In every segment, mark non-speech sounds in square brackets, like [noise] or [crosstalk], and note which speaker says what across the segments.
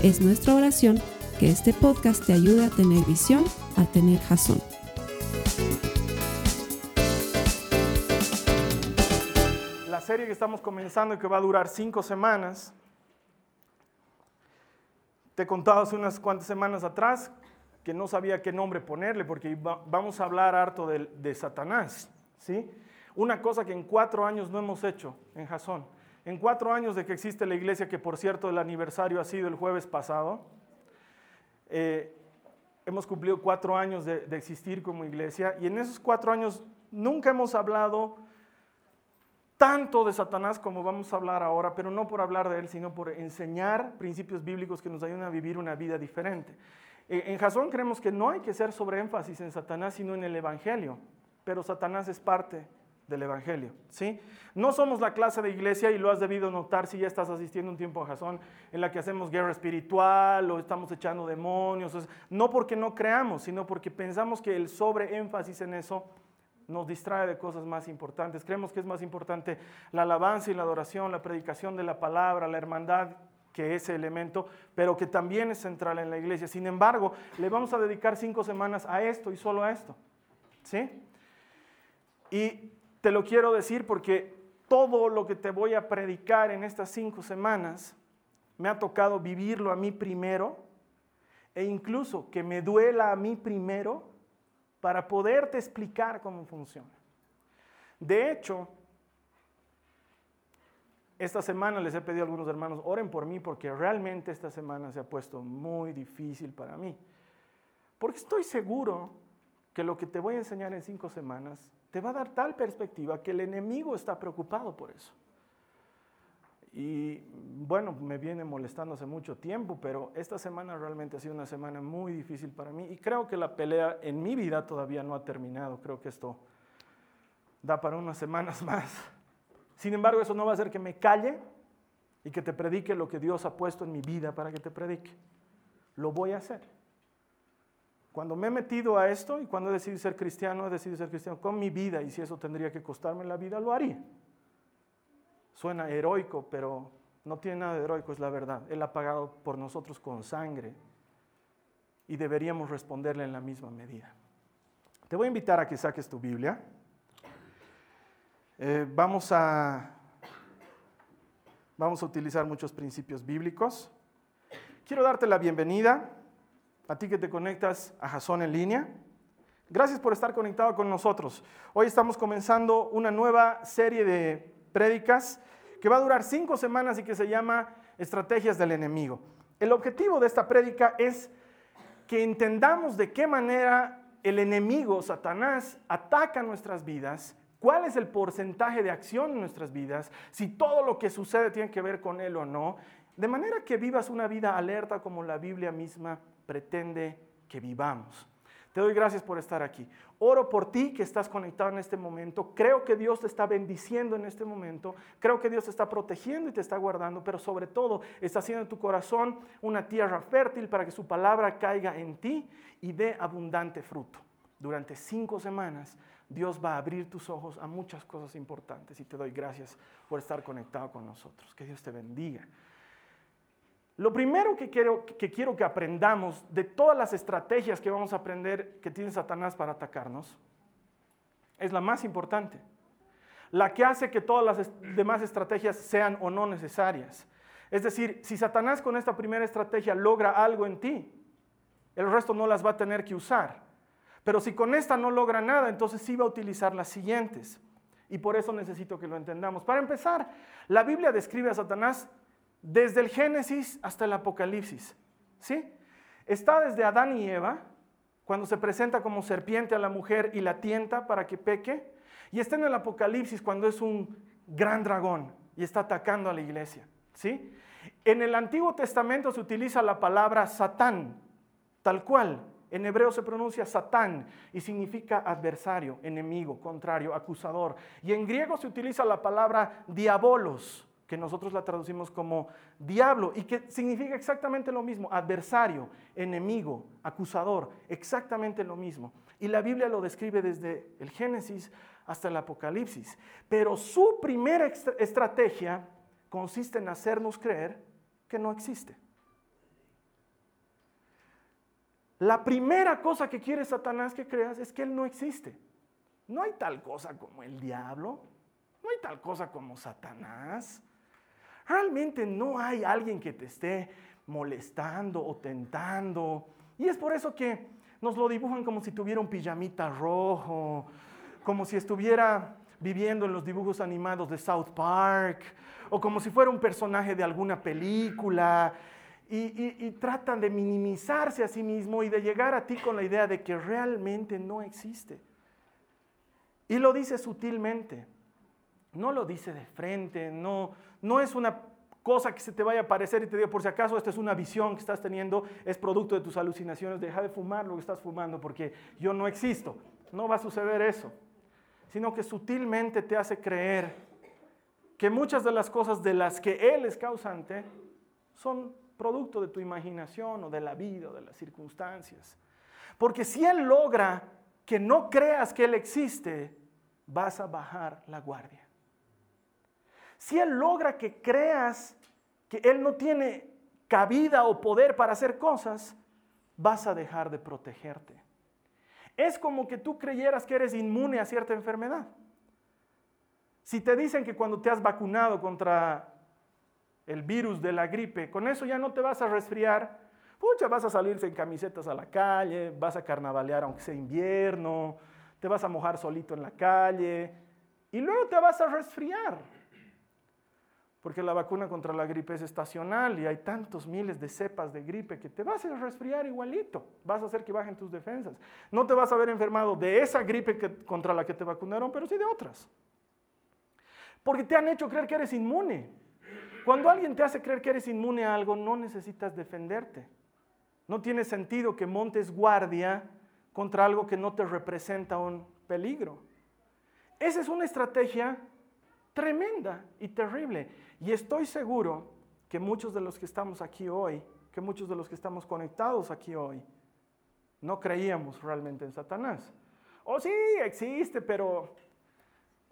Speaker 1: Es nuestra oración que este podcast te ayude a tener visión, a tener jazón.
Speaker 2: La serie que estamos comenzando y que va a durar cinco semanas, te he contado hace unas cuantas semanas atrás que no sabía qué nombre ponerle porque vamos a hablar harto de, de Satanás, ¿sí? Una cosa que en cuatro años no hemos hecho en Jasón en cuatro años de que existe la iglesia, que por cierto el aniversario ha sido el jueves pasado, eh, hemos cumplido cuatro años de, existir como iglesia y en esos cuatro años nunca hemos hablado tanto de Satanás como vamos a hablar ahora, pero no por hablar de él, sino por enseñar principios bíblicos que nos ayuden a vivir una vida diferente. En Jasón creemos que no hay que ser sobre énfasis en Satanás, sino en el Evangelio, pero Satanás es parte del Evangelio. ¿sí? No somos la clase de iglesia, y lo has debido notar si ya estás asistiendo un tiempo a Jasón, en la que hacemos guerra espiritual o estamos echando demonios. No porque no creamos, sino porque pensamos que el sobreénfasis en eso nos distrae de cosas más importantes. Creemos que es más importante la alabanza y la adoración, la predicación de la palabra, la hermandad que ese elemento, pero que también es central en la iglesia. Sin embargo, le vamos a dedicar cinco semanas a esto y solo a esto. ¿Sí? Y te lo quiero decir porque todo lo que te voy a predicar en estas cinco semanas me ha tocado vivirlo a mí primero e incluso que me duela a mí primero para poderte explicar cómo funciona. De hecho, esta semana les he pedido a algunos hermanos, oren por mí porque realmente esta semana se ha puesto muy difícil para mí. Porque estoy seguro que lo que te voy a enseñar en cinco semanas te va a dar tal perspectiva que el enemigo está preocupado por eso. Y bueno, me viene molestando hace mucho tiempo, pero esta semana realmente ha sido una semana muy difícil para mí y creo que la pelea en mi vida todavía no ha terminado. Creo que esto da para unas semanas [laughs] más. Sin embargo, eso no va a hacer que me calle y que te predique lo que Dios ha puesto en mi vida para que te predique. Lo voy a hacer. Cuando me he metido a esto y cuando he decidido ser cristiano, he decidido ser cristiano con mi vida y si eso tendría que costarme la vida, lo haría. Suena heroico, pero no tiene nada de heroico, es la verdad. Él ha pagado por nosotros con sangre y deberíamos responderle en la misma medida. Te voy a invitar a que saques tu Biblia. Eh, vamos, a, vamos a utilizar muchos principios bíblicos. Quiero darte la bienvenida a ti que te conectas a Jason en línea. Gracias por estar conectado con nosotros. Hoy estamos comenzando una nueva serie de prédicas que va a durar cinco semanas y que se llama Estrategias del Enemigo. El objetivo de esta prédica es que entendamos de qué manera el enemigo, Satanás, ataca nuestras vidas, cuál es el porcentaje de acción en nuestras vidas, si todo lo que sucede tiene que ver con él o no, de manera que vivas una vida alerta como la Biblia misma pretende que vivamos. Te doy gracias por estar aquí. Oro por ti que estás conectado en este momento. Creo que Dios te está bendiciendo en este momento. Creo que Dios te está protegiendo y te está guardando, pero sobre todo está haciendo en tu corazón una tierra fértil para que su palabra caiga en ti y dé abundante fruto. Durante cinco semanas Dios va a abrir tus ojos a muchas cosas importantes y te doy gracias por estar conectado con nosotros. Que Dios te bendiga. Lo primero que quiero, que aprendamos de todas las estrategias que vamos a aprender que tiene Satanás para atacarnos es la más importante. La que hace que todas las demás estrategias sean o no necesarias. Es decir, si Satanás con esta primera estrategia logra algo en ti, el resto no las va a tener que usar. Pero si con esta no logra nada, entonces sí va a utilizar las siguientes. Y por eso necesito que lo entendamos. Para empezar, la Biblia describe a Satanás desde el Génesis hasta el Apocalipsis. ¿Sí? Está desde Adán y Eva, cuando se presenta como serpiente a la mujer y la tienta para que peque, y está en el Apocalipsis cuando es un gran dragón y está atacando a la iglesia. ¿Sí? En el Antiguo Testamento se utiliza la palabra Satán, tal cual. En hebreo se pronuncia Satán y significa adversario, enemigo, contrario, acusador. Y en griego se utiliza la palabra diabolos, que nosotros la traducimos como diablo y que significa exactamente lo mismo, adversario, enemigo, acusador, exactamente lo mismo. Y la Biblia lo describe desde el Génesis hasta el Apocalipsis. Pero su primera estrategia consiste en hacernos creer que no existe. La primera cosa que quiere Satanás que creas es que Él no existe. No hay tal cosa como el diablo, no hay tal cosa como Satanás. Realmente no hay alguien que te esté molestando o tentando. Y es por eso que nos lo dibujan como si tuviera un pijamita rojo, como si estuviera viviendo en los dibujos animados de South Park, o como si fuera un personaje de alguna película. Y, tratan de minimizarse a sí mismo y de llegar a ti con la idea de que realmente no existe. Y lo dice sutilmente, no lo dice de frente, no, no es una cosa que se te vaya a aparecer y te diga, por si acaso esta es una visión que estás teniendo, es producto de tus alucinaciones, deja de fumar lo que estás fumando porque yo no existo. No va a suceder eso, sino que sutilmente te hace creer que muchas de las cosas de las que Él es causante son producto de tu imaginación o de la vida o de las circunstancias. Porque si Él logra que no creas que Él existe, vas a bajar la guardia. Si Él logra que creas que Él no tiene cabida o poder para hacer cosas, vas a dejar de protegerte. Es como que tú creyeras que eres inmune a cierta enfermedad. Si te dicen que cuando te has vacunado contra el virus de la gripe, con eso ya no te vas a resfriar, pucha, vas a salirse en camisetas a la calle, vas a carnavalear aunque sea invierno, te vas a mojar solito en la calle y luego te vas a resfriar porque la vacuna contra la gripe es estacional y hay tantos miles de cepas de gripe que te vas a resfriar igualito, vas a hacer que bajen tus defensas. No te vas a ver enfermado de esa gripe contra la que te vacunaron, pero sí de otras. Porque te han hecho creer que eres inmune. Cuando alguien te hace creer que eres inmune a algo, no necesitas defenderte. No tiene sentido que montes guardia contra algo que no te representa un peligro. Esa es una estrategia tremenda y terrible. Y estoy seguro que muchos de los que estamos aquí hoy, que muchos de los que estamos conectados aquí hoy, no creíamos realmente en Satanás. Oh, sí, existe, pero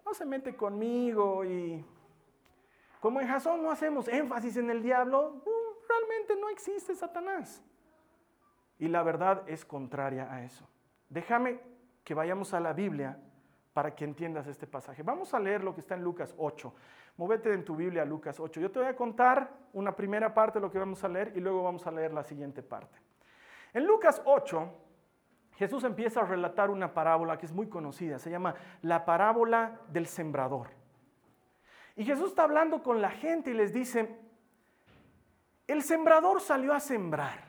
Speaker 2: no se mete conmigo y como en Jasón no hacemos énfasis en el diablo, mm, realmente no existe Satanás. Y la verdad es contraria a eso. Déjame que vayamos a la Biblia para que entiendas este pasaje. Vamos a leer lo que está en Lucas 8. Móvete en tu Biblia a Lucas 8. Yo te voy a contar una primera parte de lo que vamos a leer y luego vamos a leer la siguiente parte. En Lucas 8, Jesús empieza a relatar una parábola que es muy conocida, se llama la parábola del sembrador. Y Jesús está hablando con la gente y les dice, el sembrador salió a sembrar.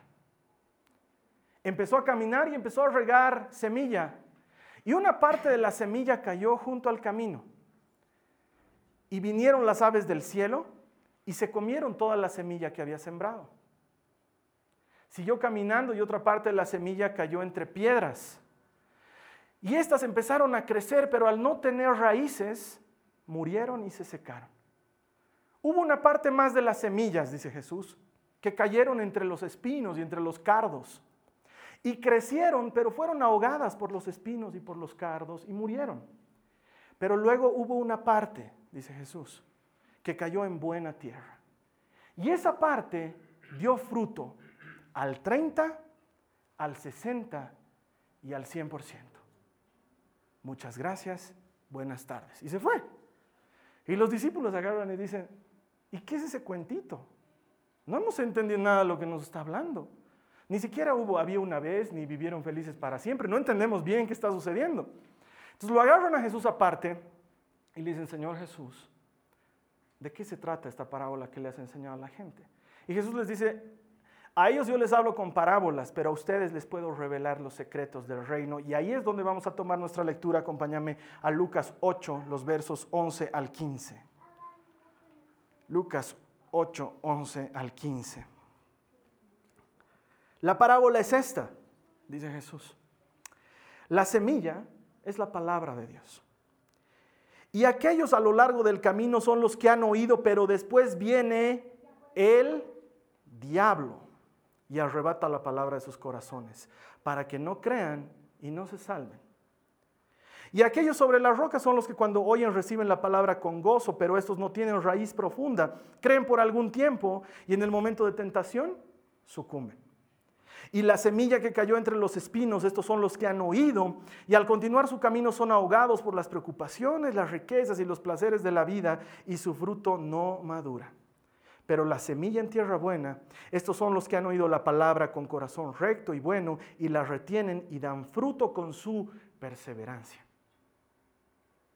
Speaker 2: Empezó a caminar y empezó a regar semilla y una parte de la semilla cayó junto al camino. Y vinieron las aves del cielo y se comieron toda la semilla que había sembrado. Siguió caminando y otra parte de la semilla cayó entre piedras. Y estas empezaron a crecer, pero al no tener raíces, murieron y se secaron. Hubo una parte más de las semillas, dice Jesús, que cayeron entre los espinos y entre los cardos. Y crecieron, pero fueron ahogadas por los espinos y por los cardos y murieron. Pero luego hubo una parte, dice Jesús, que cayó en buena tierra. Y esa parte dio fruto al 30, al 60 y al 100%. Muchas gracias, buenas tardes. Y se fue. Y los discípulos agarran y dicen, ¿y qué es ese cuentito? No hemos entendido nada de lo que nos está hablando. Ni siquiera hubo, había una vez, ni vivieron felices para siempre. No entendemos bien qué está sucediendo. Entonces lo agarran a Jesús aparte y le dicen, Señor Jesús, ¿de qué se trata esta parábola que le has enseñado a la gente? Y Jesús les dice, a ellos yo les hablo con parábolas, pero a ustedes les puedo revelar los secretos del reino. Y ahí es donde vamos a tomar nuestra lectura. Acompáñame a Lucas 8, los versos 11 al 15. Lucas 8, 11 al 15. La parábola es esta, dice Jesús. La semilla es la palabra de Dios. Y aquellos a lo largo del camino son los que han oído, pero después viene el diablo y arrebata la palabra de sus corazones, para que no crean y no se salven. Y aquellos sobre las rocas son los que cuando oyen reciben la palabra con gozo, pero estos no tienen raíz profunda, creen por algún tiempo y en el momento de tentación sucumben. Y la semilla que cayó entre los espinos, estos son los que han oído, y al continuar su camino son ahogados por las preocupaciones, las riquezas y los placeres de la vida, y su fruto no madura. Pero la semilla en tierra buena, estos son los que han oído la palabra con corazón recto y bueno, y la retienen y dan fruto con su perseverancia.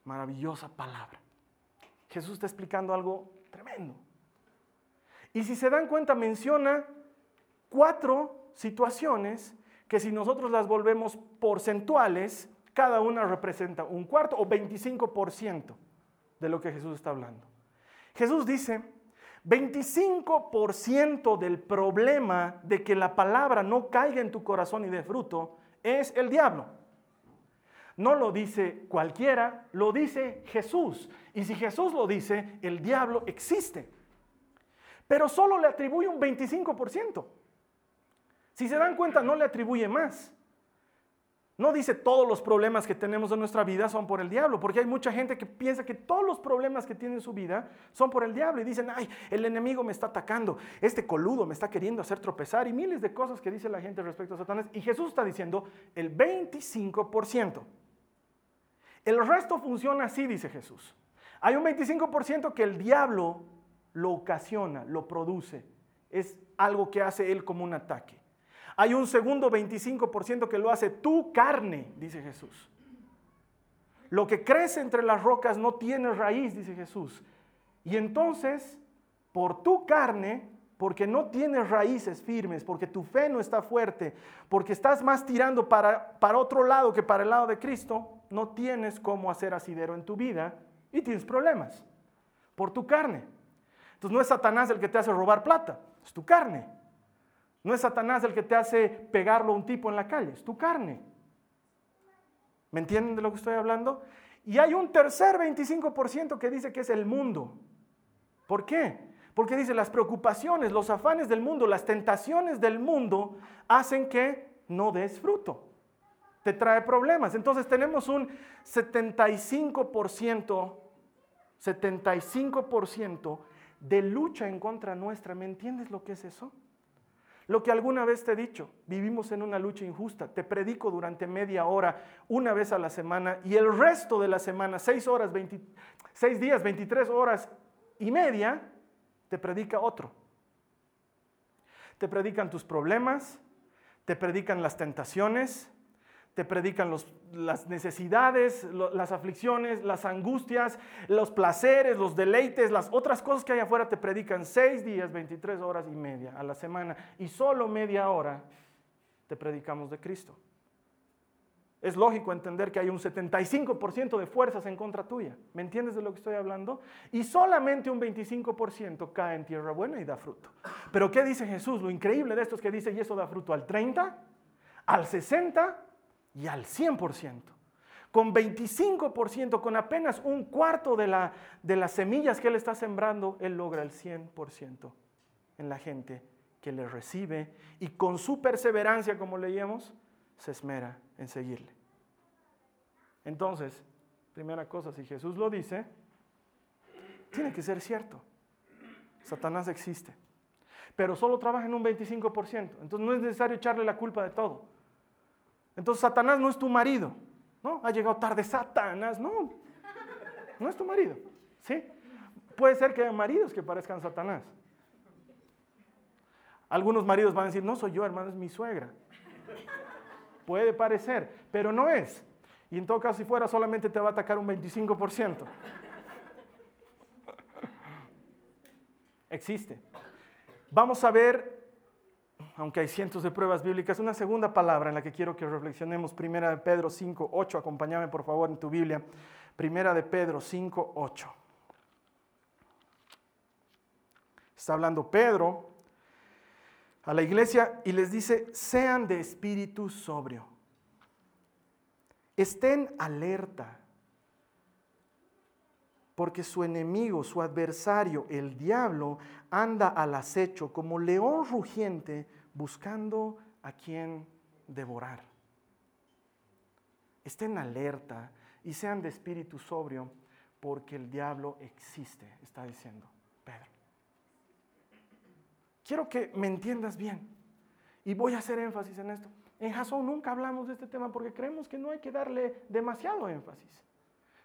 Speaker 2: Maravillosa palabra. Jesús está explicando algo tremendo. Y si se dan cuenta, menciona cuatro situaciones que si nosotros las volvemos porcentuales, cada una representa un cuarto o 25% de lo que Jesús está hablando. Jesús dice, 25% del problema de que la palabra no caiga en tu corazón y de fruto es el diablo. No lo dice cualquiera, lo dice Jesús. Y si Jesús lo dice, el diablo existe. Pero solo le atribuye un 25%. Si se dan cuenta, no le atribuye más. No dice todos los problemas que tenemos en nuestra vida son por el diablo, porque hay mucha gente que piensa que todos los problemas que tiene en su vida son por el diablo y dicen, ay, el enemigo me está atacando, este coludo me está queriendo hacer tropezar y miles de cosas que dice la gente respecto a Satanás. Y Jesús está diciendo el 25%. El resto funciona así, dice Jesús. Hay un 25% que el diablo lo ocasiona, lo produce. Es algo que hace él como un ataque. Hay un segundo 25% que lo hace tu carne, dice Jesús. Lo que crece entre las rocas no tiene raíz, dice Jesús. Y entonces, por tu carne, porque no tienes raíces firmes, porque tu fe no está fuerte, porque estás más tirando para, para otro lado que para el lado de Cristo, no tienes cómo hacer asidero en tu vida y tienes problemas por tu carne. Entonces no es Satanás el que te hace robar plata, es tu carne. No es Satanás el que te hace pegarlo a un tipo en la calle, es tu carne. ¿Me entienden de lo que estoy hablando? Y hay un tercer 25% que dice que es el mundo. ¿Por qué? Porque dice las preocupaciones, los afanes del mundo, las tentaciones del mundo hacen que no des fruto. Te trae problemas. Entonces tenemos un 75%, 75% de lucha en contra nuestra. ¿Me entiendes lo que es eso? Lo que alguna vez te he dicho, vivimos en una lucha injusta. Te predico durante media hora, una vez a la semana, y el resto de la semana, seis horas, seis días, 23 horas y media, te predica otro. Te predican tus problemas, te predican las tentaciones, te predican las necesidades, las aflicciones, las angustias, los placeres, los deleites, las otras cosas que hay afuera te predican seis días, 23 horas y media a la semana y solo media hora te predicamos de Cristo. Es lógico entender que hay un 75% de fuerzas en contra tuya. ¿Me entiendes de lo que estoy hablando? Y solamente un 25% cae en tierra buena y da fruto. Pero ¿qué dice Jesús? Lo increíble de esto es que dice, y eso da fruto al 30, al 60 y al 100%. Con 25%, con apenas un cuarto de, la, de las semillas que Él está sembrando, Él logra el 100% en la gente que le recibe y con su perseverancia, como leíamos, se esmera en seguirle. Entonces, primera cosa, si Jesús lo dice, tiene que ser cierto. Satanás existe, pero solo trabaja en un 25%. Entonces no es necesario echarle la culpa de todo. Entonces Satanás no es tu marido, ¿no? Ha llegado tarde Satanás, no. No es tu marido, ¿sí? Puede ser que haya maridos que parezcan Satanás. Algunos maridos van a decir, no soy yo, hermano, es mi suegra. Puede parecer, pero no es. Y en todo caso, si fuera, solamente te va a atacar un 25%. Existe. Vamos a ver aunque hay cientos de pruebas bíblicas, una segunda palabra en la que quiero que reflexionemos, primera de Pedro 5, 8, acompáñame por favor en tu Biblia, primera de Pedro 5, 8. Está hablando Pedro a la iglesia y les dice, sean de espíritu sobrio. Estén alerta, porque su enemigo, su adversario, el diablo, anda al acecho como león rugiente buscando a quien devorar. Estén alerta y sean de espíritu sobrio, porque el diablo existe, está diciendo Pedro. Quiero que me entiendas bien y voy a hacer énfasis en esto. En Jasón nunca hablamos de este tema porque creemos que no hay que darle demasiado énfasis.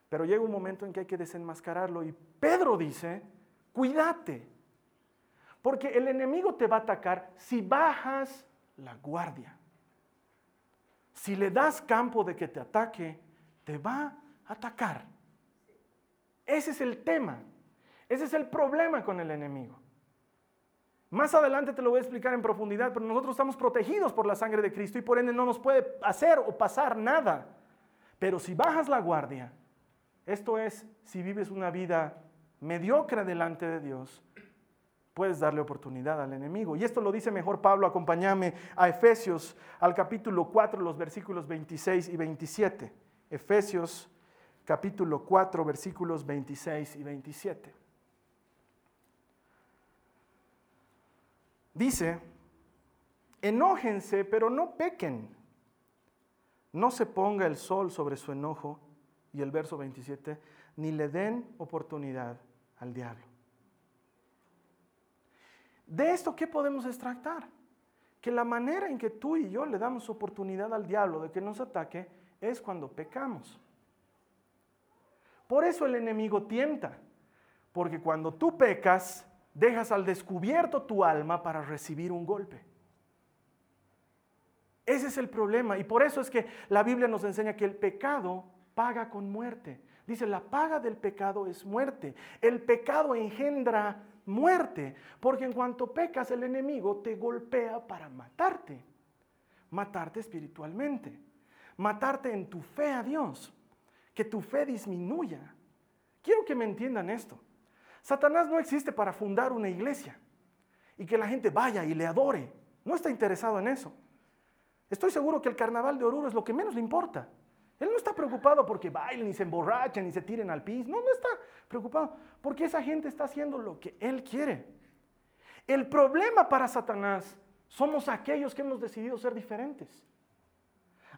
Speaker 2: Pero llega un momento en que hay que desenmascararlo y Pedro dice, cuídate, porque el enemigo te va a atacar si bajas la guardia. Si le das campo de que te ataque, te va a atacar. Ese es el tema. Ese es el problema con el enemigo. Más adelante te lo voy a explicar en profundidad, pero nosotros estamos protegidos por la sangre de Cristo y por ende no nos puede hacer o pasar nada. Pero si bajas la guardia, esto es, si vives una vida mediocre delante de Dios, puedes darle oportunidad al enemigo. Y esto lo dice mejor Pablo, acompáñame a Efesios, al capítulo 4, los versículos 26 y 27. Efesios capítulo 4, versículos 26 y 27. Dice, enójense, pero no pequen. No se ponga el sol sobre su enojo y el verso 27, ni le den oportunidad al diablo. De esto, ¿qué podemos extractar? Que la manera en que tú y yo le damos oportunidad al diablo de que nos ataque es cuando pecamos. Por eso el enemigo tienta, porque cuando tú pecas, dejas al descubierto tu alma para recibir un golpe. Ese es el problema y por eso es que la Biblia nos enseña que el pecado paga con muerte. Dice, la paga del pecado es muerte. El pecado engendra muerte, porque en cuanto pecas el enemigo te golpea para matarte, matarte espiritualmente, matarte en tu fe a Dios, que tu fe disminuya. Quiero que me entiendan esto. Satanás no existe para fundar una iglesia y que la gente vaya y le adore. No está interesado en eso. Estoy seguro que el carnaval de Oruro es lo que menos le importa. Él no está preocupado porque bailen y se emborrachen y se tiren al piso. No, no está preocupado porque esa gente está haciendo lo que él quiere. El problema para Satanás somos aquellos que hemos decidido ser diferentes.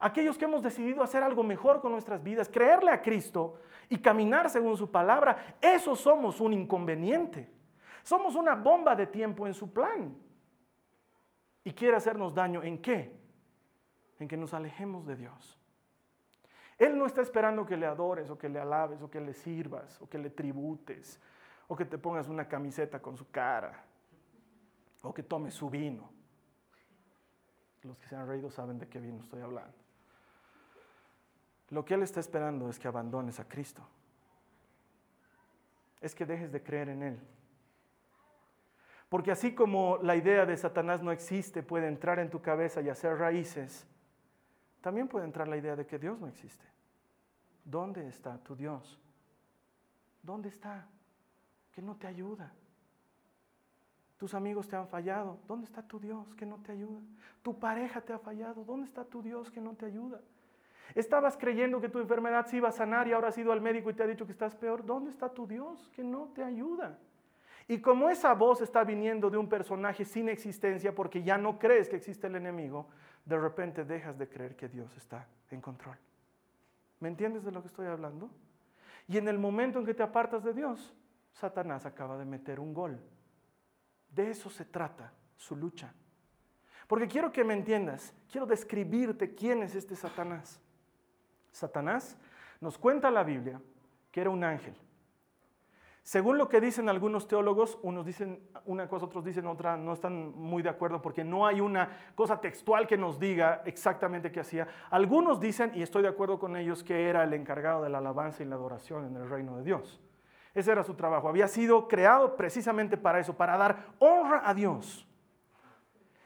Speaker 2: Aquellos que hemos decidido hacer algo mejor con nuestras vidas, creerle a Cristo y caminar según su palabra, eso somos un inconveniente. Somos una bomba de tiempo en su plan. Y quiere hacernos daño en qué? En que nos alejemos de Dios. Él no está esperando que le adores o que le alabes o que le sirvas o que le tributes o que te pongas una camiseta con su cara o que tomes su vino. Los que se han reído saben de qué vino estoy hablando. Lo que Él está esperando es que abandones a Cristo. Es que dejes de creer en Él. Porque así como la idea de Satanás no existe, puede entrar en tu cabeza y hacer raíces, también puede entrar la idea de que Dios no existe. ¿Dónde está tu Dios? ¿Dónde está? Que no te ayuda. Tus amigos te han fallado. ¿Dónde está tu Dios que no te ayuda? Tu pareja te ha fallado. ¿Dónde está tu Dios que no te ayuda? Estabas creyendo que tu enfermedad se iba a sanar y ahora has ido al médico y te ha dicho que estás peor. ¿Dónde está tu Dios que no te ayuda? Y como esa voz está viniendo de un personaje sin existencia porque ya no crees que existe el enemigo, de repente dejas de creer que Dios está en control. ¿Me entiendes de lo que estoy hablando? Y en el momento en que te apartas de Dios, Satanás acaba de meter un gol. De eso se trata su lucha. Porque quiero que me entiendas, quiero describirte quién es este Satanás. Satanás nos cuenta la Biblia que era un ángel según lo que dicen algunos teólogos, unos dicen una cosa, otros dicen otra, no están muy de acuerdo porque no hay una cosa textual que nos diga exactamente qué hacía. Algunos dicen, y estoy de acuerdo con ellos, que era el encargado de la alabanza y la adoración en el reino de Dios. Ese era su trabajo. Había sido creado precisamente para eso, para dar honra a Dios.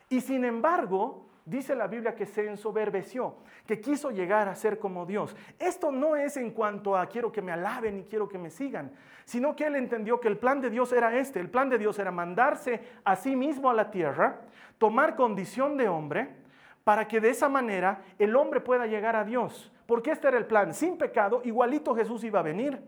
Speaker 2: Y sin embargo, dice la Biblia que se ensoberbeció, que quiso llegar a ser como Dios. Esto no es en cuanto a quiero que me alaben y quiero que me sigan, sino que él entendió que el plan de Dios era este. El plan de Dios era mandarse a sí mismo a la tierra, tomar condición de hombre, para que de esa manera el hombre pueda llegar a Dios. Porque este era el plan. Sin pecado, igualito Jesús iba a venir.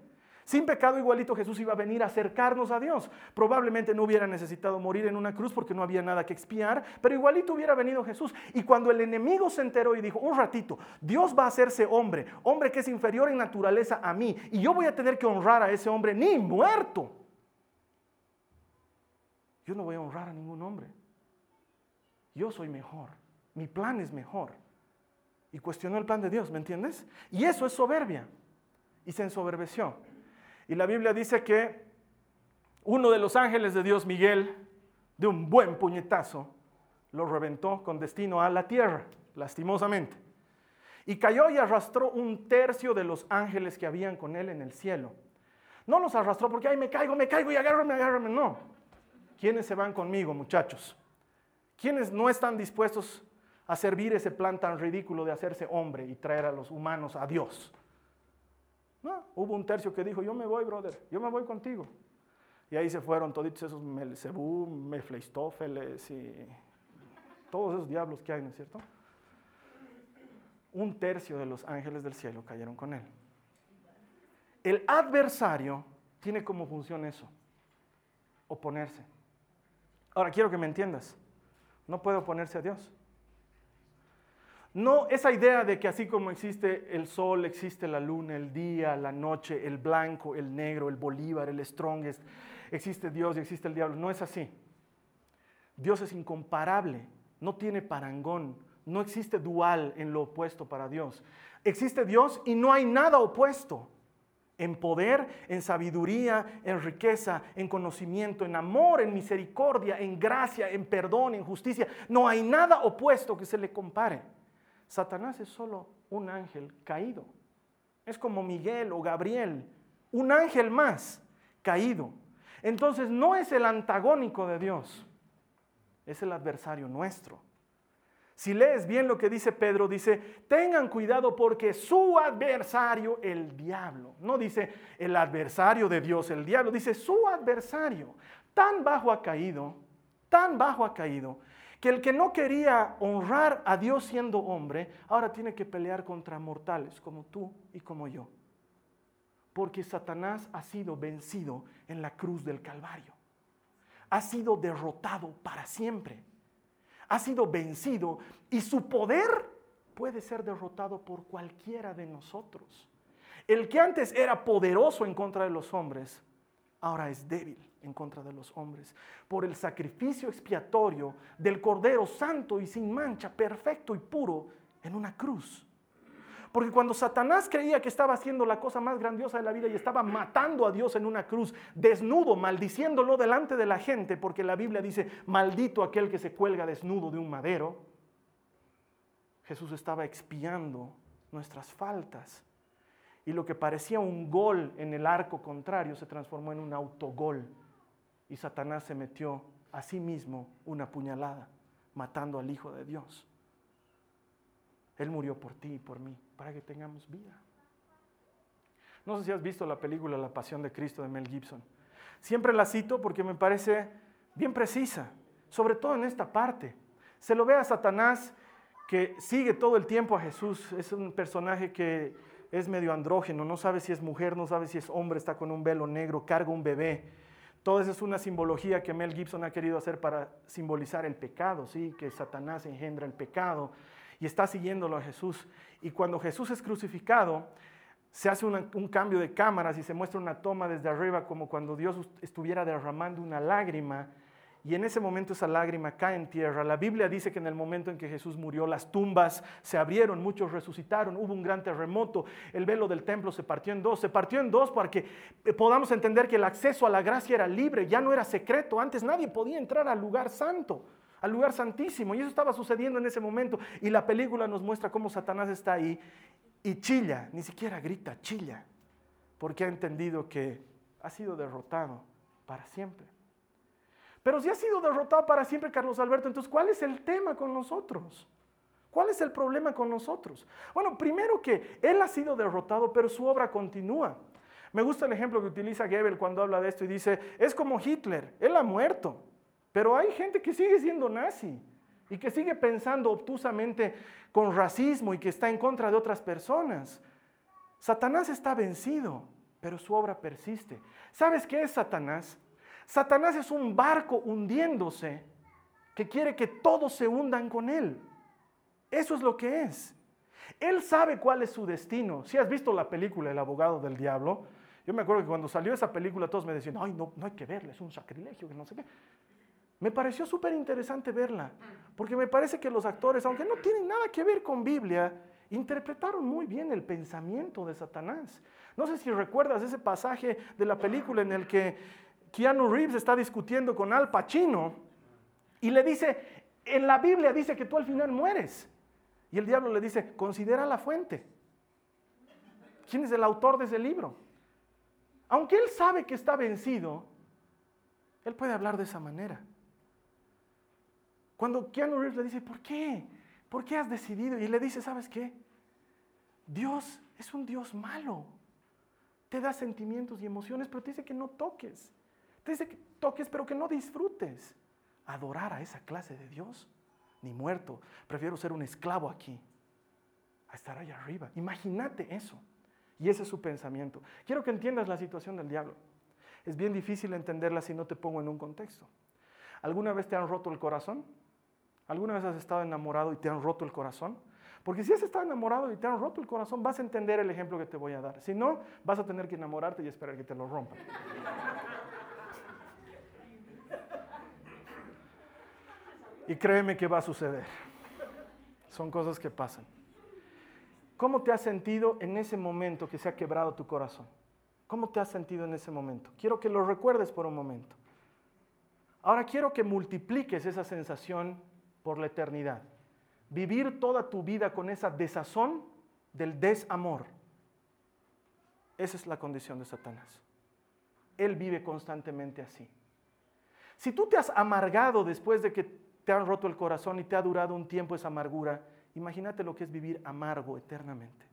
Speaker 2: Sin pecado igualito Jesús iba a venir a acercarnos a Dios. Probablemente no hubiera necesitado morir en una cruz porque no había nada que expiar, pero igualito hubiera venido Jesús. Y cuando el enemigo se enteró y dijo, un ratito, Dios va a hacerse hombre, hombre que es inferior en naturaleza a mí, y yo voy a tener que honrar a ese hombre ni muerto. Yo no voy a honrar a ningún hombre. Yo soy mejor. Mi plan es mejor. Y cuestionó el plan de Dios, ¿me entiendes? Y eso es soberbia. Y se ensoberbeció. Y la Biblia dice que uno de los ángeles de Dios, Miguel, de un buen puñetazo, lo reventó con destino a la tierra, lastimosamente. Y cayó y arrastró un tercio de los ángeles que habían con él en el cielo. No los arrastró porque, ay, me caigo, me caigo y agárrame, agárrame. No. ¿Quiénes se van conmigo, muchachos? ¿Quiénes no están dispuestos a servir ese plan tan ridículo de hacerse hombre y traer a los humanos a Dios? Hubo un tercio que dijo, yo me voy, brother, yo me voy contigo. Y ahí se fueron todos esos Melzebú, Mefleistófeles y todos esos diablos que hay, ¿no es cierto? Un tercio de los ángeles del cielo cayeron con él. El adversario tiene como función eso, oponerse. Ahora quiero que me entiendas, no puede oponerse a Dios. No esa idea de que así como existe el sol, existe la luna, el día, la noche, el blanco, el negro, el bolívar, el strongest, existe Dios y existe el diablo. No es así. Dios es incomparable, no tiene parangón, no existe dual en lo opuesto para Dios. Existe Dios y no hay nada opuesto. En poder, en sabiduría, en riqueza, en conocimiento, en amor, en misericordia, en gracia, en perdón, en justicia. No hay nada opuesto que se le compare. Satanás es solo un ángel caído. Es como Miguel o Gabriel, un ángel más caído. Entonces no es el antagónico de Dios, es el adversario nuestro. Si lees bien lo que dice Pedro, dice, tengan cuidado porque su adversario, el diablo, no dice el adversario de Dios, el diablo, dice su adversario, tan bajo ha caído, tan bajo ha caído, que el que no quería honrar a Dios siendo hombre, ahora tiene que pelear contra mortales como tú y como yo. Porque Satanás ha sido vencido en la cruz del Calvario. Ha sido derrotado para siempre. Ha sido vencido y su poder puede ser derrotado por cualquiera de nosotros. El que antes era poderoso en contra de los hombres, ahora es débil en contra de los hombres, por el sacrificio expiatorio del Cordero Santo y sin mancha, perfecto y puro, en una cruz. Porque cuando Satanás creía que estaba haciendo la cosa más grandiosa de la vida y estaba matando a Dios en una cruz, desnudo, maldiciéndolo delante de la gente, porque la Biblia dice, maldito aquel que se cuelga desnudo de un madero, Jesús estaba expiando nuestras faltas. Y lo que parecía un gol en el arco contrario se transformó en un autogol y Satanás se metió a sí mismo una puñalada, matando al Hijo de Dios. Él murió por ti y por mí, para que tengamos vida. No sé si has visto la película La Pasión de Cristo de Mel Gibson. Siempre la cito porque me parece bien precisa, sobre todo en esta parte. Se lo ve a Satanás que sigue todo el tiempo a Jesús. Es un personaje que es medio andrógeno, no sabe si es mujer, no sabe si es hombre, está con un velo negro, carga un bebé todo eso es una simbología que Mel Gibson ha querido hacer para simbolizar el pecado, ¿sí? que Satanás engendra el pecado y está siguiéndolo a Jesús. Y cuando Jesús es crucificado, se hace un cambio de cámaras y se muestra una toma desde arriba como cuando Dios estuviera derramando una lágrima y en ese momento esa lágrima cae en tierra. La Biblia dice que en el momento en que Jesús murió, las tumbas se abrieron, muchos resucitaron, hubo un gran terremoto, el velo del templo se partió en dos. Se partió en dos para que podamos entender que el acceso a la gracia era libre, ya no era secreto. Antes nadie podía entrar al lugar santo, al lugar santísimo. Y eso estaba sucediendo en ese momento. Y la película nos muestra cómo Satanás está ahí y chilla, ni siquiera grita, chilla, porque ha entendido que ha sido derrotado para siempre. Pero si ha sido derrotado para siempre Carlos Alberto, entonces ¿cuál es el tema con nosotros? ¿Cuál es el problema con nosotros? Bueno, primero que Él ha sido derrotado, pero su obra continúa. Me gusta el ejemplo que utiliza Goebbels cuando habla de esto y dice, es como Hitler, Él ha muerto, pero hay gente que sigue siendo nazi y que sigue pensando obtusamente con racismo y que está en contra de otras personas. Satanás está vencido, pero su obra persiste. ¿Sabes qué es Satanás? Satanás es un barco hundiéndose que quiere que todos se hundan con él. Eso es lo que es. Él sabe cuál es su destino. Si has visto la película El abogado del diablo, yo me acuerdo que cuando salió esa película todos me decían, ay, no, no hay que verla, es un sacrilegio, que no sé qué. Me pareció súper interesante verla, porque me parece que los actores, aunque no tienen nada que ver con Biblia, interpretaron muy bien el pensamiento de Satanás. No sé si recuerdas ese pasaje de la película en el que Keanu Reeves está discutiendo con Al Pacino y le dice, en la Biblia dice que tú al final mueres. Y el diablo le dice, considera la fuente. ¿Quién es el autor de ese libro? Aunque él sabe que está vencido, él puede hablar de esa manera. Cuando Keanu Reeves le dice, ¿por qué? ¿Por qué has decidido? Y le dice, ¿sabes qué? Dios es un Dios malo. Te da sentimientos y emociones, pero te dice que no toques. Te dice que toques, pero que no disfrutes. Adorar a esa clase de Dios, ni muerto. Prefiero ser un esclavo aquí, a estar allá arriba. Imagínate eso. Y ese es su pensamiento. Quiero que entiendas la situación del diablo. Es bien difícil entenderla si no te pongo en un contexto. ¿Alguna vez te han roto el corazón? ¿Alguna vez has estado enamorado y te han roto el corazón? Porque si has estado enamorado y te han roto el corazón, vas a entender el ejemplo que te voy a dar. Si no, vas a tener que enamorarte y esperar que te lo rompan. Y créeme que va a suceder. Son cosas que pasan. ¿Cómo te has sentido en ese momento que se ha quebrado tu corazón? ¿Cómo te has sentido en ese momento? Quiero que lo recuerdes por un momento. Ahora quiero que multipliques esa sensación por la eternidad. Vivir toda tu vida con esa desazón del desamor. Esa es la condición de Satanás. Él vive constantemente así. Si tú te has amargado después de que te han roto el corazón y te ha durado un tiempo esa amargura, imagínate lo que es vivir amargo eternamente.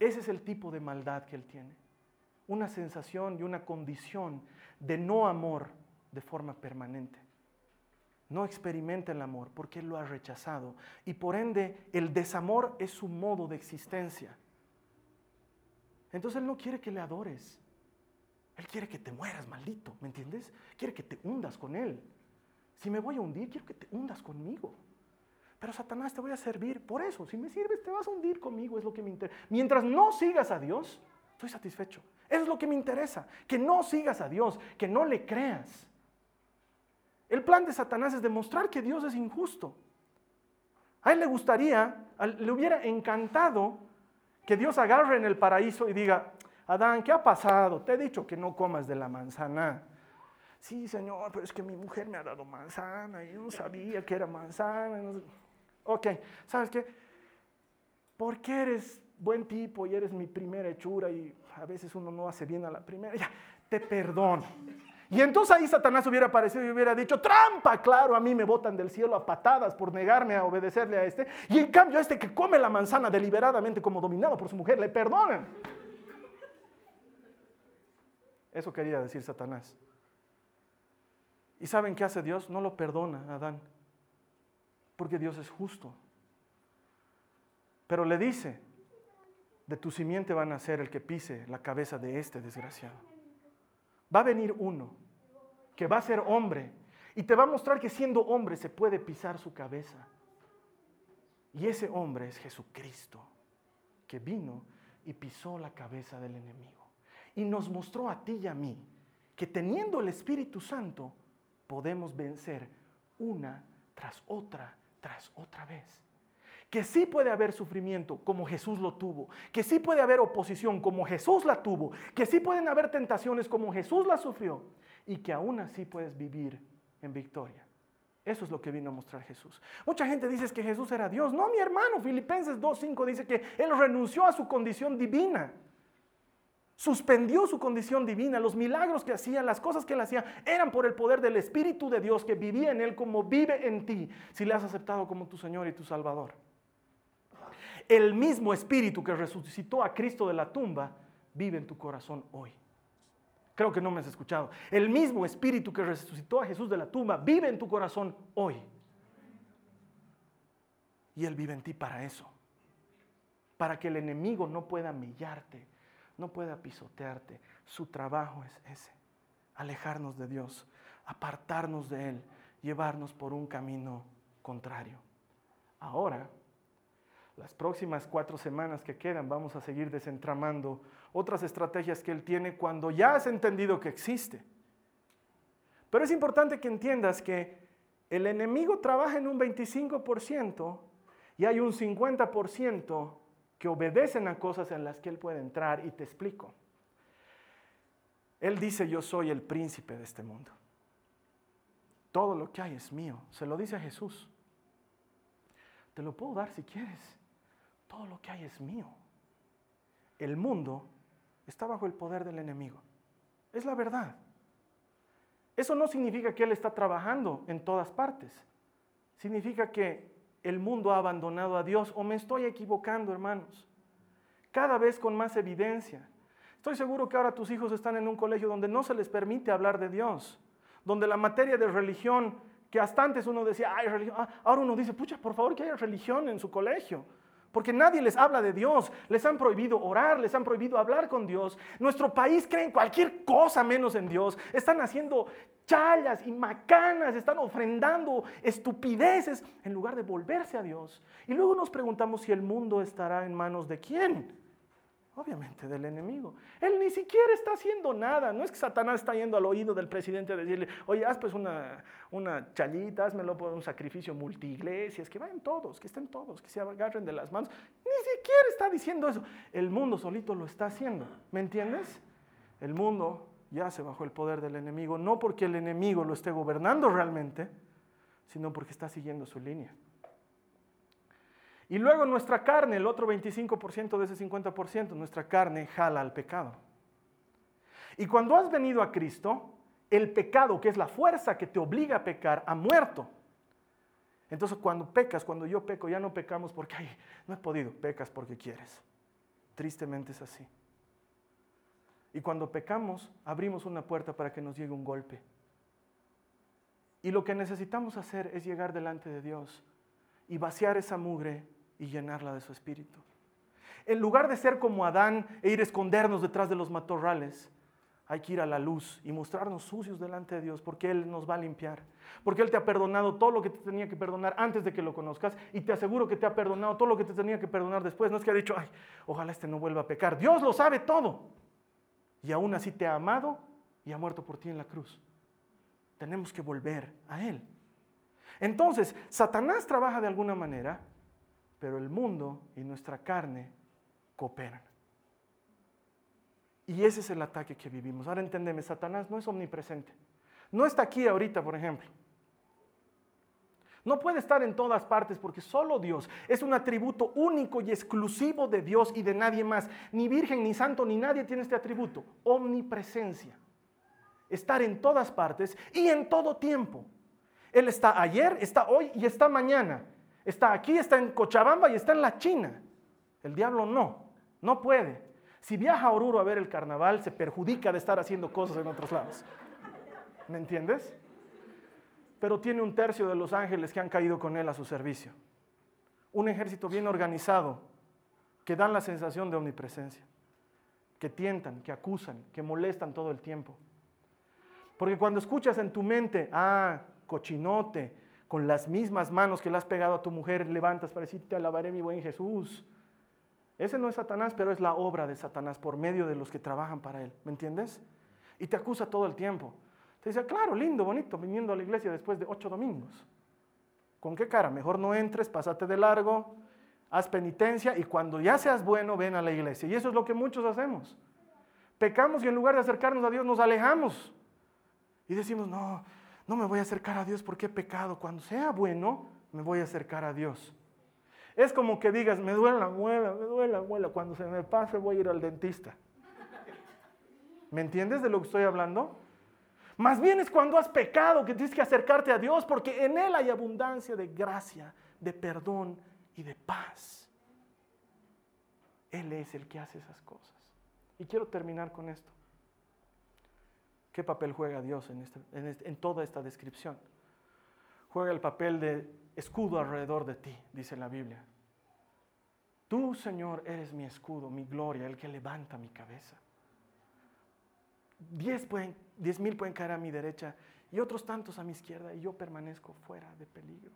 Speaker 2: Ese es el tipo de maldad que él tiene. Una sensación y una condición de no amor de forma permanente no experimenta el amor porque Él lo ha rechazado. Y por ende, el desamor es su modo de existencia. Entonces Él no quiere que le adores. Él quiere que te mueras, maldito, ¿me entiendes? Quiere que te hundas con Él. Si me voy a hundir, quiero que te hundas conmigo. Pero Satanás te voy a servir por eso. Si me sirves, te vas a hundir conmigo, es lo que me interesa. Mientras no sigas a Dios, estoy satisfecho. Es lo que me interesa. Que no sigas a Dios, que no le creas. El plan de Satanás es demostrar que Dios es injusto. A él le gustaría, le hubiera encantado que Dios agarre en el paraíso y diga, Adán, ¿qué ha pasado? Te he dicho que no comas de la manzana. Sí, Señor, pero es que mi mujer me ha dado manzana y no sabía que era manzana. Ok, ¿sabes qué? Porque eres buen tipo y eres mi primera hechura y a veces uno no hace bien a la primera, ya, te perdono. Y entonces ahí Satanás hubiera aparecido y hubiera dicho, trampa, claro, a mí me botan del cielo a patadas por negarme a obedecerle a este. Y en cambio a este que come la manzana deliberadamente como dominado por su mujer, le perdonan. Eso quería decir Satanás. ¿Y saben qué hace Dios? No lo perdona Adán, porque Dios es justo. Pero le dice, de tu simiente van a ser el que pise la cabeza de este desgraciado va a venir uno que va a ser hombre y te va a mostrar que siendo hombre se puede pisar su cabeza. Y ese hombre es Jesucristo, que vino y pisó la cabeza del enemigo. Y nos mostró a ti y a mí que teniendo el Espíritu Santo podemos vencer una tras otra, tras otra vez que sí puede haber sufrimiento como Jesús lo tuvo, que sí puede haber oposición como Jesús la tuvo, que sí pueden haber tentaciones como Jesús la sufrió y que aún así puedes vivir en victoria. Eso es lo que vino a mostrar Jesús. Mucha gente dice que Jesús era Dios. No, mi hermano, Filipenses 2.5 dice que Él renunció a su condición divina. Suspendió su condición divina, los milagros que hacía, las cosas que él hacía, eran por el poder del Espíritu de Dios que vivía en él como vive en ti, si le has aceptado como tu Señor y tu Salvador. El mismo Espíritu que resucitó a Cristo de la tumba vive en tu corazón hoy. Creo que no me has escuchado. El mismo Espíritu que resucitó a Jesús de la tumba vive en tu corazón hoy. Y Él vive en ti para eso. Para que el enemigo no pueda humillarte, no pueda pisotearte. Su trabajo es ese. Alejarnos de Dios, apartarnos de Él, llevarnos por un camino contrario. Ahora, las próximas cuatro semanas que quedan vamos a seguir desentramando otras estrategias que Él tiene cuando ya has entendido que existe. Pero es importante que entiendas que el enemigo trabaja en un 25% y hay un 50% que obedecen a cosas en las que Él puede entrar y te explico. Él dice, yo soy el príncipe de este mundo. Todo lo que hay es mío. Se lo dice a Jesús. Te lo puedo dar si quieres. Todo lo que hay es mío. El mundo está bajo el poder del enemigo. Es la verdad. Eso no significa que Él está trabajando en todas partes. Significa que el mundo ha abandonado a Dios o me estoy equivocando, hermanos. Cada vez con más evidencia. Estoy seguro que ahora tus hijos están en un colegio donde no se les permite hablar de Dios, donde la materia de religión, que hasta antes uno decía, ay, religión, ah, ahora uno dice, pucha, por favor que haya religión en su colegio. Porque nadie les habla de Dios, les han prohibido orar, les han prohibido hablar con Dios. Nuestro país cree en cualquier cosa menos en Dios. Están haciendo challas y macanas, están ofrendando estupideces en lugar de volverse a Dios. Y luego nos preguntamos si el mundo estará en manos de quién. Obviamente del enemigo. Él ni siquiera está haciendo nada. No es que Satanás está yendo al oído del presidente a decirle, oye, haz pues una, una chalita, házmelo por un sacrificio multiiglesias, que vayan todos, que estén todos, que se agarren de las manos. Ni siquiera está diciendo eso. El mundo solito lo está haciendo. ¿Me entiendes? El mundo ya se bajó el poder del enemigo, no porque el enemigo lo esté gobernando realmente, sino porque está siguiendo su línea. Y luego nuestra carne, el otro 25% de ese 50%, nuestra carne jala al pecado. Y cuando has venido a Cristo, el pecado, que es la fuerza que te obliga a pecar, ha muerto. Entonces cuando pecas, cuando yo peco, ya no pecamos porque, ay, no he podido, pecas porque quieres. Tristemente es así. Y cuando pecamos, abrimos una puerta para que nos llegue un golpe. Y lo que necesitamos hacer es llegar delante de Dios y vaciar esa mugre y llenarla de su espíritu. En lugar de ser como Adán e ir a escondernos detrás de los matorrales, hay que ir a la luz y mostrarnos sucios delante de Dios porque Él nos va a limpiar. Porque Él te ha perdonado todo lo que te tenía que perdonar antes de que lo conozcas y te aseguro que te ha perdonado todo lo que te tenía que perdonar después. No es que ha dicho, ay, ojalá este no vuelva a pecar. Dios lo sabe todo. Y aún así te ha amado y ha muerto por ti en la cruz. Tenemos que volver a Él. Entonces, Satanás trabaja de alguna manera pero el mundo y nuestra carne cooperan. Y ese es el ataque que vivimos. Ahora entendeme, Satanás no es omnipresente. No está aquí ahorita, por ejemplo. No puede estar en todas partes porque solo Dios es un atributo único y exclusivo de Dios y de nadie más. Ni virgen, ni santo, ni nadie tiene este atributo. Omnipresencia. Estar en todas partes y en todo tiempo. Él está ayer, está hoy y está mañana. Está aquí, está en Cochabamba y está en la China. El diablo no, no puede. Si viaja a Oruro a ver el carnaval, se perjudica de estar haciendo cosas en otros lados. ¿Me entiendes? Pero tiene un tercio de los ángeles que han caído con él a su servicio. Un ejército bien organizado que dan la sensación de omnipresencia, que tientan, que acusan, que molestan todo el tiempo. Porque cuando escuchas en tu mente, ah, cochinote, con las mismas manos que le has pegado a tu mujer, levantas para decir, te alabaré mi buen Jesús. Ese no es Satanás, pero es la obra de Satanás por medio de los que trabajan para él. ¿Me entiendes? Y te acusa todo el tiempo. Te dice, claro, lindo, bonito, viniendo a la iglesia después de ocho domingos. ¿Con qué cara? Mejor no entres, pásate de largo, haz penitencia y cuando ya seas bueno, ven a la iglesia. Y eso es lo que muchos hacemos. Pecamos y en lugar de acercarnos a Dios nos alejamos. Y decimos, no, no me voy a acercar a Dios porque he pecado. Cuando sea bueno, me voy a acercar a Dios. Es como que digas, me duele la muela, me duele la muela. Cuando se me pase voy a ir al dentista. ¿Me entiendes de lo que estoy hablando? Más bien es cuando has pecado que tienes que acercarte a Dios porque en Él hay abundancia de gracia, de perdón y de paz. Él es el que hace esas cosas. Y quiero terminar con esto. ¿Qué papel juega Dios en, este, este, en, toda esta descripción? Juega el papel de escudo alrededor de ti, dice la Biblia. Tú, Señor, eres mi escudo, mi gloria, el que levanta mi cabeza. Diez, pueden, diez mil pueden caer a mi derecha y otros tantos a mi izquierda y yo permanezco fuera de peligro.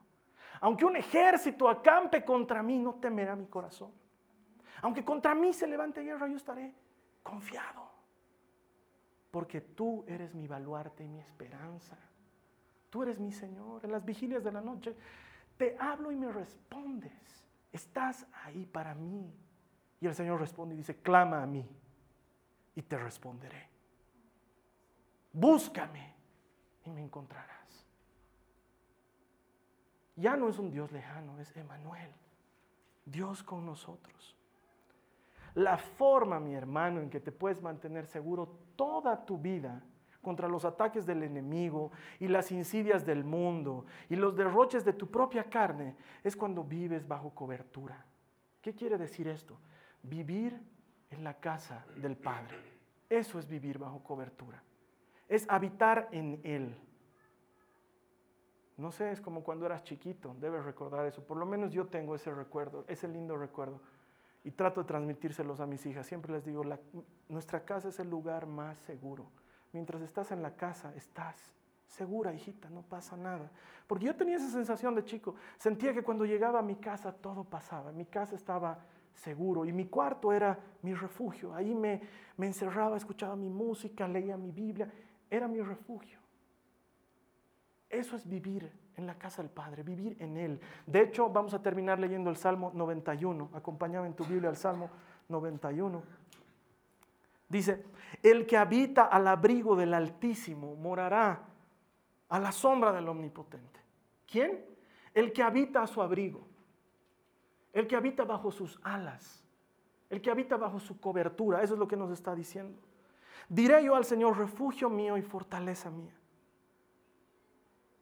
Speaker 2: Aunque un ejército acampe contra mí, no temerá mi corazón. Aunque contra mí se levante guerra, yo estaré confiado. Porque tú eres mi baluarte y mi esperanza. Tú eres mi Señor. En las vigilias de la noche te hablo y me respondes. Estás ahí para mí. Y el Señor responde y dice, clama a mí y te responderé. Búscame y me encontrarás. Ya no es un Dios lejano, es Emanuel, Dios con nosotros. La forma, mi hermano, en que te puedes mantener seguro toda tu vida contra los ataques del enemigo y las insidias del mundo y los derroches de tu propia carne es cuando vives bajo cobertura. ¿Qué quiere decir esto? Vivir en la casa del Padre. Eso es vivir bajo cobertura. Es habitar en Él. No sé, es como cuando eras chiquito, debes recordar eso. Por lo menos yo tengo ese recuerdo, ese lindo recuerdo y trato de transmitírselos a mis hijas. Siempre les digo, nuestra casa es el lugar más seguro. Mientras estás en la casa, estás segura, hijita, no pasa nada. Porque yo tenía esa sensación de chico. Sentía que cuando llegaba a mi casa todo pasaba. Mi casa estaba seguro y mi cuarto era mi refugio. Ahí me, me encerraba, escuchaba mi música, leía mi Biblia. Era mi refugio. Eso es vivir en la casa del Padre, vivir en Él. De hecho, vamos a terminar leyendo el Salmo 91. Acompáñame en tu Biblia al Salmo 91. Dice, el que habita al abrigo del Altísimo morará a la sombra del Omnipotente. ¿Quién? El que habita a su abrigo. El que habita bajo sus alas. El que habita bajo su cobertura. Eso es lo que nos está diciendo. Diré yo al Señor, refugio mío y fortaleza mía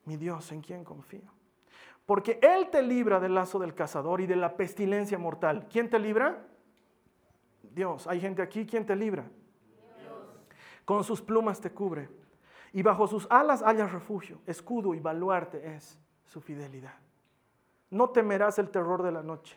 Speaker 2: mi Dios, en quien confío. Porque Él te libra del lazo del cazador y de la pestilencia mortal. ¿Quién te libra? Dios. Hay gente aquí, ¿quién te libra? Dios. Con sus plumas te cubre. Y bajo sus alas hayas refugio. Escudo y baluarte es su fidelidad. No temerás el terror de la noche,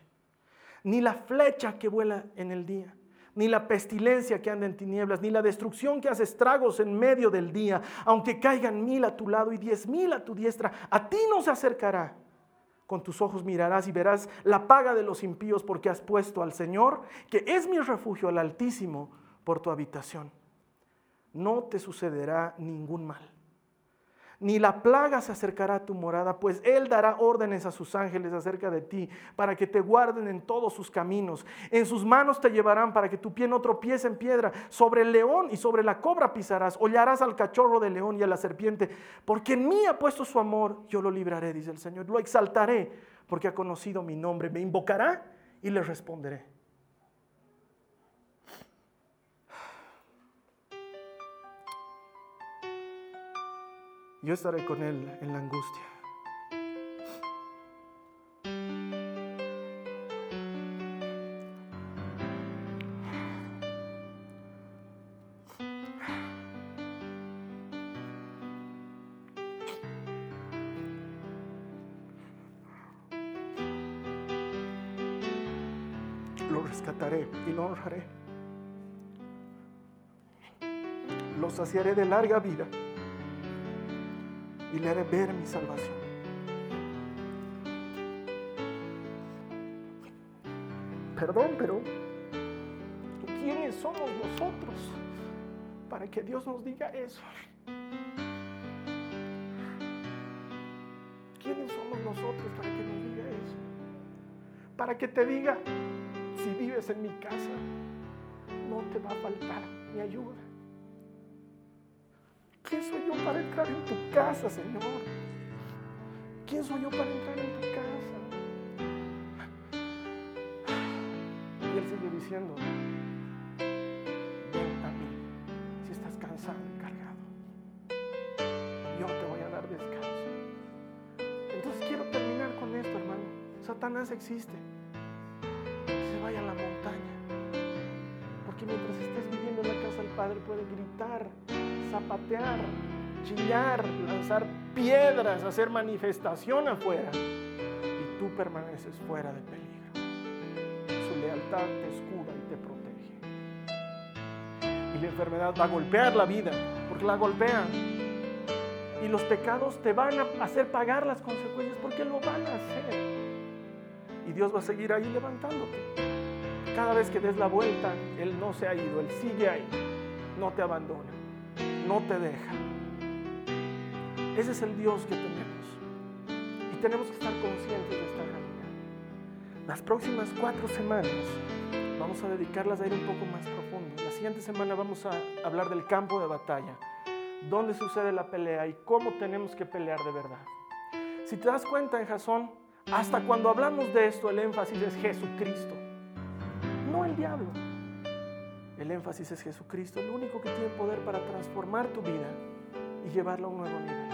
Speaker 2: ni la flecha que vuela en el día ni la pestilencia que anda en tinieblas, ni la destrucción que hace estragos en medio del día, aunque caigan mil a tu lado y diez mil a tu diestra, a ti no se acercará. Con tus ojos mirarás y verás la paga de los impíos porque has puesto al Señor, que es mi refugio, al Altísimo, por tu habitación. No te sucederá ningún mal ni la plaga se acercará a tu morada, pues Él dará órdenes a sus ángeles acerca de ti, para que te guarden en todos sus caminos. En sus manos te llevarán para que tu pie no tropiece en piedra. Sobre el león y sobre la cobra pisarás, hollarás al cachorro del león y a la serpiente, porque en mí ha puesto su amor, yo lo libraré, dice el Señor. Lo exaltaré, porque ha conocido mi nombre. Me invocará y le responderé. Yo estaré con Él en la angustia. Lo rescataré y lo honraré. Lo saciaré de larga vida y le haré ver mi salvación. Perdón, pero ¿quiénes somos nosotros para que Dios nos diga eso? ¿Quiénes somos nosotros para que nos diga eso? Para que te diga, si vives en mi casa, no te va a faltar mi ayuda. ¿Quién soy yo para entrar en tu casa, Señor? ¿Quién soy yo para entrar en tu casa? Y Él sigue diciendo, ven a mí si estás cansado y cargado. Yo te voy a dar descanso. Entonces quiero terminar con esto, hermano. Satanás existe. Que se vaya a la montaña. Porque mientras estés viviendo en la casa del Padre puede gritar, zapatear, chillar, lanzar piedras, hacer manifestación afuera. Y tú permaneces fuera de peligro. Su lealtad te escuda y te protege. Y la enfermedad va a golpear la vida, porque la golpea. Y los pecados te van a hacer pagar las consecuencias, porque lo van a hacer. Y Dios va a seguir ahí levantándote. Cada vez que des la vuelta, Él no se ha ido, Él sigue ahí. No te abandona, no te deja. Ese es el Dios que tenemos. Y tenemos que estar conscientes de esta realidad. Las próximas cuatro semanas vamos a dedicarlas a ir un poco más profundo. La siguiente semana vamos a hablar del campo de batalla, dónde sucede la pelea y cómo tenemos que pelear de verdad. Si te das cuenta en Jasón, hasta cuando hablamos de esto, el énfasis es Jesucristo, no el diablo. El énfasis es Jesucristo, el único que tiene poder para transformar tu vida y llevarla a un nuevo nivel.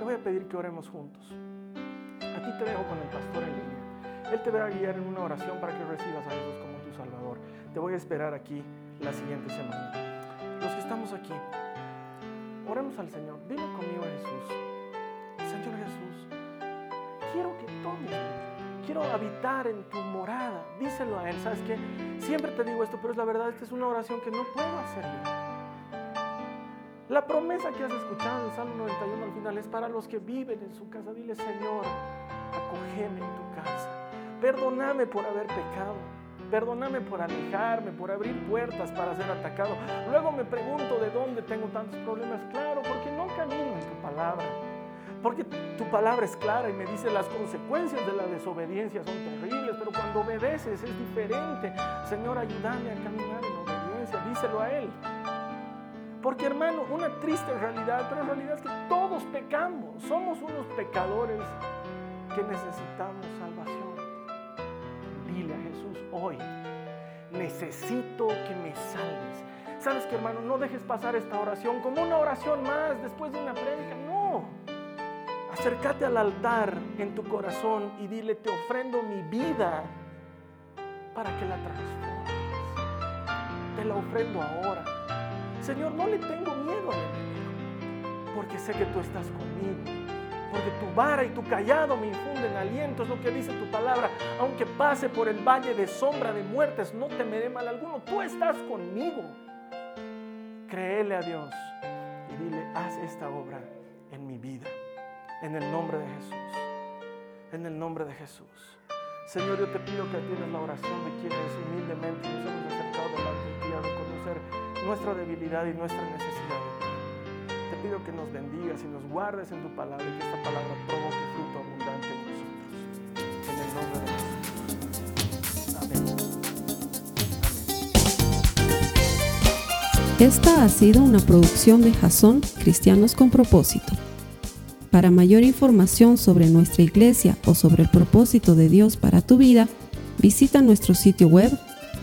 Speaker 2: Te voy a pedir que oremos juntos. A ti te dejo con el pastor en línea. Él te va a guiar en una oración para que recibas a Jesús como tu Salvador. Te voy a esperar aquí la siguiente semana. Los que estamos aquí, oremos al Señor. Dile conmigo a Jesús. Señor Jesús, quiero que tomes quiero habitar en tu morada. Díselo a Él. ¿Sabes qué? Siempre te digo esto, pero es la verdad, esta es una oración que no puedo hacer La promesa que has escuchado en Salmo 91 al final es para los que viven en su casa. Dile, Señor, acogeme en tu casa. Perdóname por haber pecado. Perdóname por alejarme, por abrir puertas para ser atacado. Luego me pregunto de dónde tengo tantos problemas. Claro, porque no camino en tu palabra. Porque tu palabra es clara y me dice las consecuencias de la desobediencia son terribles, pero cuando obedeces es diferente. Señor, ayúdame a caminar en obediencia, díselo a Él. Porque hermano, una triste realidad, pero la realidad es que todos pecamos, somos unos pecadores que necesitamos salvación. Dile a Jesús hoy, necesito que me salves. ¿Sabes que hermano? No dejes pasar esta oración como una oración más después de una prédica, no. Acércate al altar en tu corazón y dile, te ofrendo mi vida para que la transformes. Te la ofrendo ahora. Señor, no le tengo miedo al enemigo, porque sé que tú estás conmigo. Porque tu vara y tu callado me infunden aliento, es lo que dice tu palabra. Aunque pase por el valle de sombra de muertes, no temeré mal alguno. Tú estás conmigo. Créele a Dios y dile, haz esta obra en mi vida. En el nombre de Jesús. En el nombre de Jesús. Señor, yo te pido que atiendas la oración de quienes humildemente nos hemos acercado delante de ti a reconocer nuestra debilidad y nuestra necesidad. Te pido que nos bendigas y nos guardes en tu palabra y que esta palabra provoque fruto abundante en nosotros. En el nombre de Jesús.
Speaker 1: Esta ha sido una producción de Jason Cristianos con Propósito. Para mayor información sobre nuestra iglesia o sobre el propósito de Dios para tu vida, visita nuestro sitio web